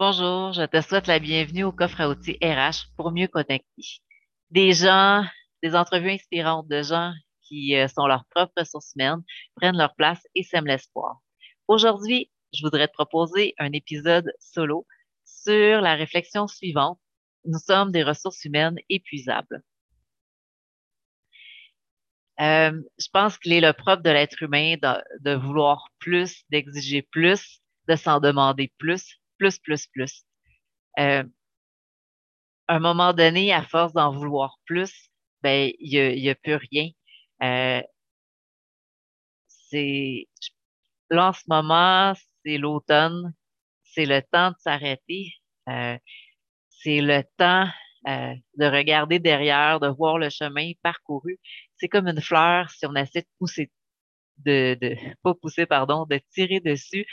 Bonjour, je te souhaite la bienvenue au coffre à outils RH pour mieux connecter. Des gens, des entrevues inspirantes de gens qui euh, sont leurs propres ressources humaines, prennent leur place et sèment l'espoir. Aujourd'hui, je voudrais te proposer un épisode solo sur la réflexion suivante. Nous sommes des ressources humaines épuisables. Euh, je pense qu'il est le propre de l'être humain de, de vouloir plus, d'exiger plus, de s'en demander plus, plus, plus, plus. Euh, à un moment donné, à force d'en vouloir plus, ben il y a, y a plus rien. Euh, c'est là en ce moment, c'est l'automne, c'est le temps de s'arrêter, euh, c'est le temps de regarder derrière, de voir le chemin parcouru. C'est comme une fleur, si on essaie de pousser, de, de pas pousser, pardon, de tirer dessus,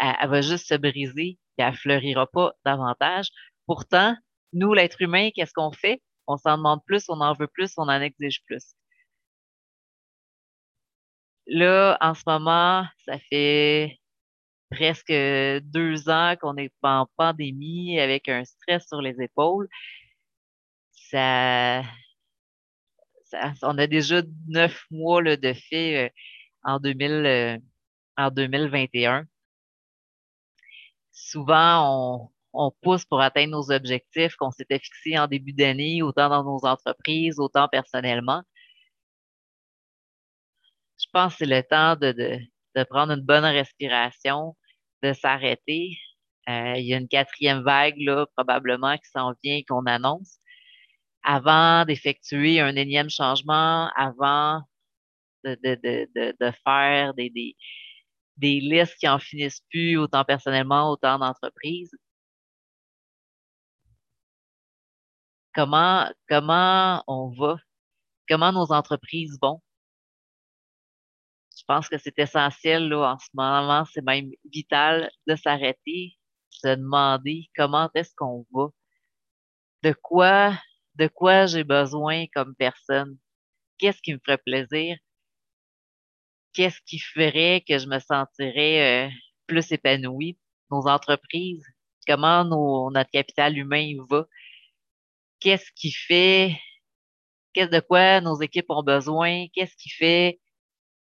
elle va juste se briser, et elle fleurira pas davantage. Pourtant, nous, l'être humain, qu'est-ce qu'on fait? On s'en demande plus, on en veut plus, on en exige plus. Là, en ce moment, ça fait presque deux ans qu'on est en pandémie avec un stress sur les épaules. Ça, on a déjà neuf mois là, de fait en 2000, euh, en 2021. Souvent, on, pousse pour atteindre nos objectifs qu'on s'était fixés en début d'année, autant dans nos entreprises, autant personnellement. Je pense que c'est le temps de, de, de prendre une bonne respiration, de s'arrêter. Euh, il y a une quatrième vague, là, probablement, qui s'en vient, qu'on annonce. Avant d'effectuer un énième changement, avant de, de faire des, des, des listes qui en finissent plus, autant personnellement, autant d'entreprises. Comment, comment on va? Comment nos entreprises vont? Je pense que c'est essentiel, là, en ce moment, c'est même vital de s'arrêter, de demander comment est-ce qu'on va? De quoi, de quoi j'ai besoin comme personne? Qu'est-ce qui me ferait plaisir? Qu'est-ce qui ferait que je me sentirais euh, plus épanouie? Nos entreprises, comment notre capital humain va? Qu'est-ce qui fait, qu'est-ce de quoi nos équipes ont besoin? Qu'est-ce qui fait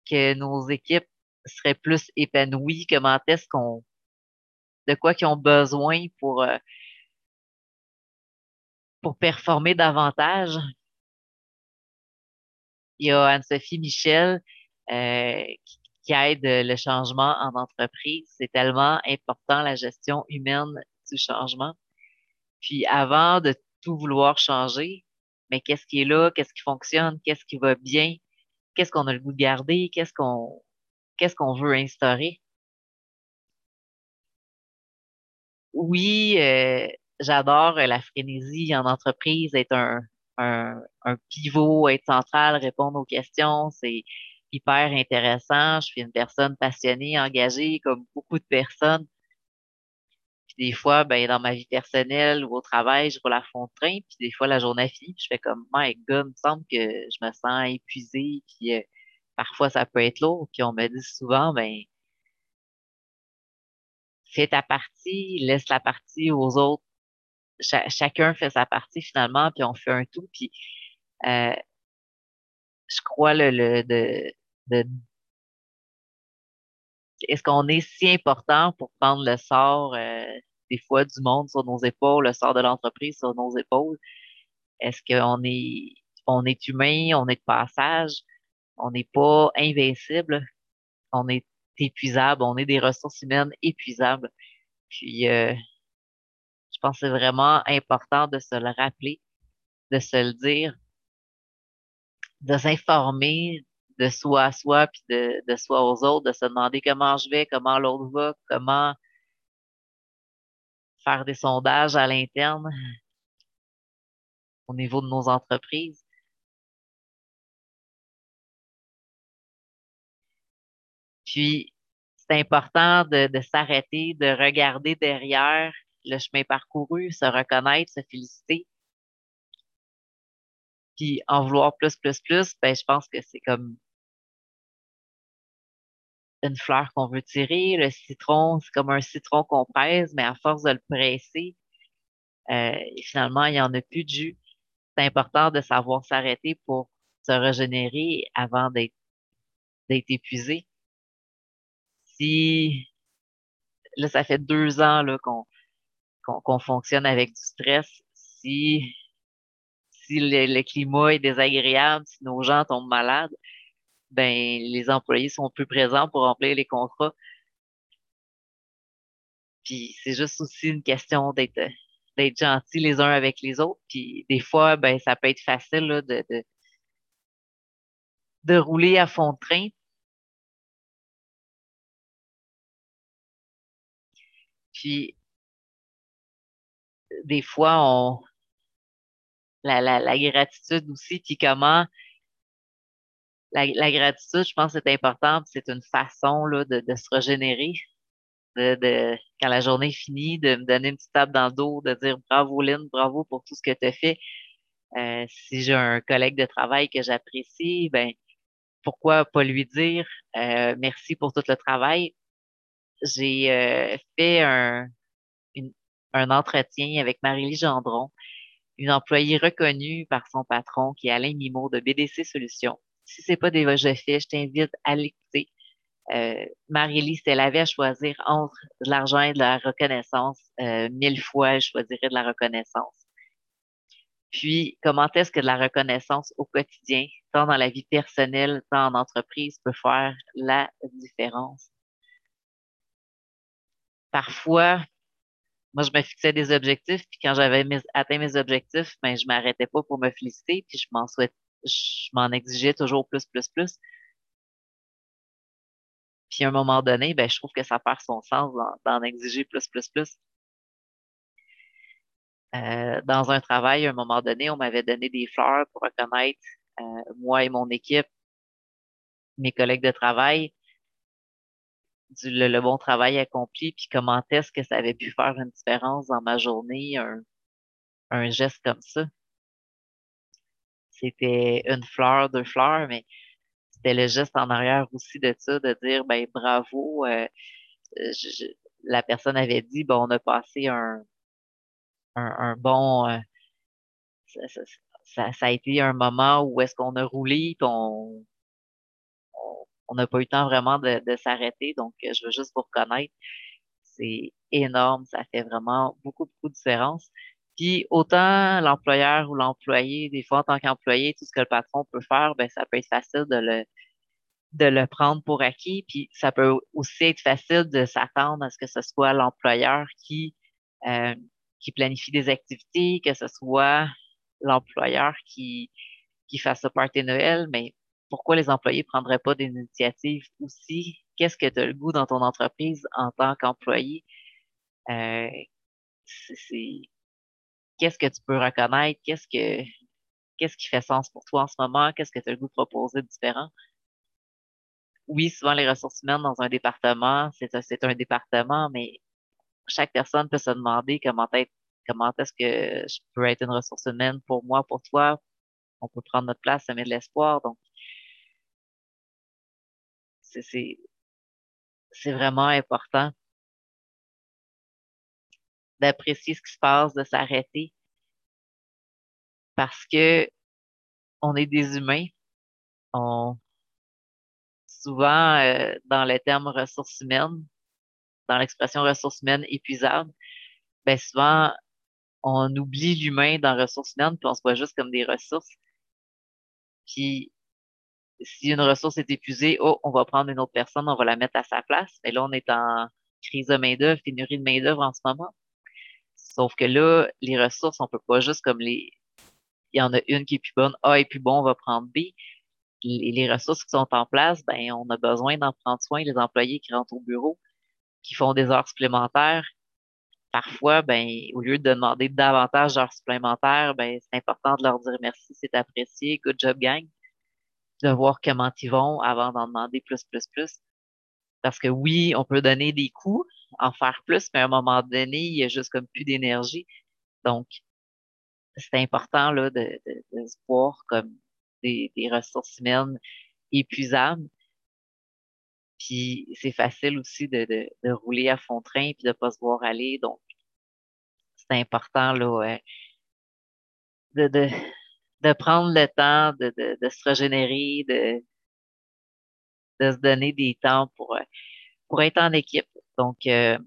que nos équipes seraient plus épanouies? Comment est-ce qu'on, de quoi qu'ils ont besoin pour, euh, pour performer davantage? Il y a Anne-Sophie Michel euh, qui, qui aide le changement en entreprise. C'est tellement important, la gestion humaine du changement. Puis avant de tout vouloir changer, mais qu'est-ce qui est là, qu'est-ce qui fonctionne, qu'est-ce qui va bien, qu'est-ce qu'on a le goût de garder, qu'est-ce qu'on qu'est-ce qu'on veut instaurer? Oui, euh, j'adore la frénésie en entreprise, être un, un, un pivot, être central, répondre aux questions, c'est hyper intéressant. Je suis une personne passionnée, engagée, comme beaucoup de personnes. Puis des fois, ben, dans ma vie personnelle ou au travail, je roule à fond de train. Puis des fois, la journée finit, puis je fais comme, my God, il me semble que je me sens épuisée. Puis euh, parfois, ça peut être lourd. Puis on me dit souvent, ben, fais ta partie, laisse la partie aux autres. Cha- chacun fait sa partie finalement, puis on fait un tout. Puis euh, je crois le, le de, est-ce qu'on est si important pour prendre le sort euh, des fois du monde sur nos épaules, le sort de l'entreprise sur nos épaules? Est-ce qu'on est on est humain, on est de passage, on n'est pas invincible, on est épuisable, on est des ressources humaines épuisables? Puis euh, je pense que c'est vraiment important de se le rappeler, de se le dire, de s'informer de soi à soi, puis de, de soi aux autres, de se demander comment je vais, comment l'autre va, comment faire des sondages à l'interne au niveau de nos entreprises. Puis, c'est important de, de s'arrêter, de regarder derrière le chemin parcouru, se reconnaître, se féliciter. Puis, en vouloir plus, plus, plus, ben, je pense que c'est comme une fleur qu'on veut tirer. Le citron, c'est comme un citron qu'on presse, mais à force de le presser, euh, finalement, il n'y en a plus de jus. C'est important de savoir s'arrêter pour se régénérer avant d'être épuisé. Si là, ça fait deux ans qu'on fonctionne avec du stress, si si le, climat est désagréable, si nos gens tombent malades, ben les employés sont plus présents pour remplir les contrats. Puis c'est juste aussi une question d'être d'être gentils les uns avec les autres. Puis des fois, ben ça peut être facile là, de, de, de rouler à fond de train. Puis des fois, on la, la, la gratitude aussi, puis comment la, la, gratitude, je pense, c'est important, c'est une façon là, de, de se régénérer. De, de, quand la journée est finie, de me donner une petite tape dans le dos, de dire bravo Lynn, bravo pour tout ce que tu as fait. Euh, si j'ai un collègue de travail que j'apprécie, ben pourquoi pas lui dire euh, merci pour tout le travail. J'ai euh, fait un, un entretien avec Marie-Lie Gendron, une employée reconnue par son patron qui est Alain Mimo de BDC Solutions. Si c'est pas déjà fait, je t'invite à l'écouter. Euh, Marie-Lie, si elle avait à choisir entre de l'argent et de la reconnaissance, euh, mille fois, elle choisirait de la reconnaissance. Puis, comment est-ce que de la reconnaissance au quotidien, tant dans la vie personnelle, tant en entreprise, peut faire la différence? Parfois, moi, je me fixais des objectifs, puis quand j'avais atteint mes objectifs, ben, je m'arrêtais pas pour me féliciter, puis je m'en souhaitais, je m'en exigeais toujours plus, plus, plus. Puis à un moment donné, ben, je trouve que ça perd son sens d'en exiger plus, plus, plus. Euh, dans un travail, à un moment donné, on m'avait donné des fleurs pour reconnaître euh, moi et mon équipe, mes collègues de travail, du, le, bon travail accompli, puis comment est-ce que ça avait pu faire une différence dans ma journée, un, un geste comme ça. C'était une fleur, deux fleurs, mais c'était le geste en arrière aussi de ça, de dire ben bravo. Euh, la personne avait dit bon, on a passé un, un, bon euh, ça, ça, a été un moment où est-ce qu'on a roulé, puis on, on n'a pas eu le temps vraiment de, s'arrêter. Donc, je veux juste vous reconnaître. C'est énorme. Ça fait vraiment beaucoup, beaucoup de différence. Puis, autant l'employeur ou l'employé, des fois, en tant qu'employé, tout ce que le patron peut faire, ben, ça peut être facile de le, de le prendre pour acquis. Puis, ça peut aussi être facile de s'attendre à ce que ce soit l'employeur qui, euh, qui planifie des activités, que ce soit l'employeur qui, qui fasse le party Noël, mais pourquoi les employés ne prendraient pas des initiatives aussi? Qu'est-ce que tu as le goût dans ton entreprise en tant qu'employé? Euh, c'est, qu'est-ce que tu peux reconnaître? Qu'est-ce que qu'est-ce qui fait sens pour toi en ce moment? Qu'est-ce que tu as goût de proposer de différent? Oui, souvent les ressources humaines dans un département, c'est c'est un département, mais chaque personne peut se demander comment être comment est-ce que je peux être une ressource humaine pour moi, pour toi? On peut prendre notre place, ça met de l'espoir. Donc, c'est vraiment important d'apprécier ce qui se passe, de s'arrêter parce que on est des humains. On souvent euh, dans le terme ressources humaines, dans l'expression ressources humaines épuisables, ben souvent on oublie l'humain dans ressources humaines puis on se voit juste comme des ressources. Puis si une ressource est épuisée, oh, on va prendre une autre personne, on va la mettre à sa place. Mais là, on est en crise de main-d'œuvre, pénurie de main-d'œuvre en ce moment. Sauf que là, les ressources, on peut pas juste comme les. Il y en a une qui est plus bonne, A est plus bon, on va prendre B. Les, les ressources qui sont en place, ben, on a besoin d'en prendre soin. Les employés qui rentrent au bureau, qui font des heures supplémentaires, parfois, ben, au lieu de demander davantage d'heures supplémentaires, ben, c'est important de leur dire merci, c'est apprécié, good job gang de voir comment ils vont avant d'en demander plus, plus, plus. Parce que oui, on peut donner des coups, en faire plus, mais à un moment donné, il y a juste comme plus d'énergie. Donc, c'est important là, de, se voir comme des, ressources humaines épuisables. Puis c'est facile aussi de, rouler à fond train puis de pas se voir aller. Donc, c'est important de, prendre le temps de, de, de se régénérer, de, de se donner des temps pour, pour être en équipe. Donc, euh,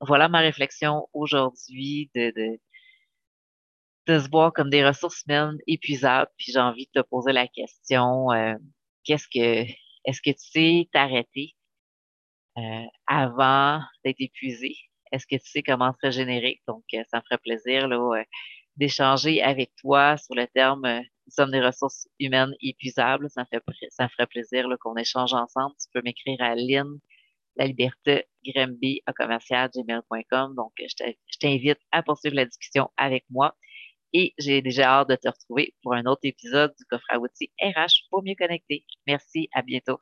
voilà ma réflexion aujourd'hui de, de, de se voir comme des ressources humaines épuisables. Puis j'ai envie de te poser la question, euh, qu'est-ce que, est-ce que tu sais t'arrêter euh, avant d'être épuisé? Est-ce que tu sais comment se régénérer? Donc, euh, ça me ferait plaisir là, d'échanger avec toi sur le terme nous sommes des ressources humaines épuisables. Ça me, fait, ça me ferait plaisir qu'on échange ensemble. Tu peux m'écrire à Lynn la liberté Grimby à commercial.gmail.com. Donc, je t'invite à poursuivre la discussion avec moi et j'ai déjà hâte de te retrouver pour un autre épisode du coffre à outils RH pour mieux connecter. Merci, à bientôt.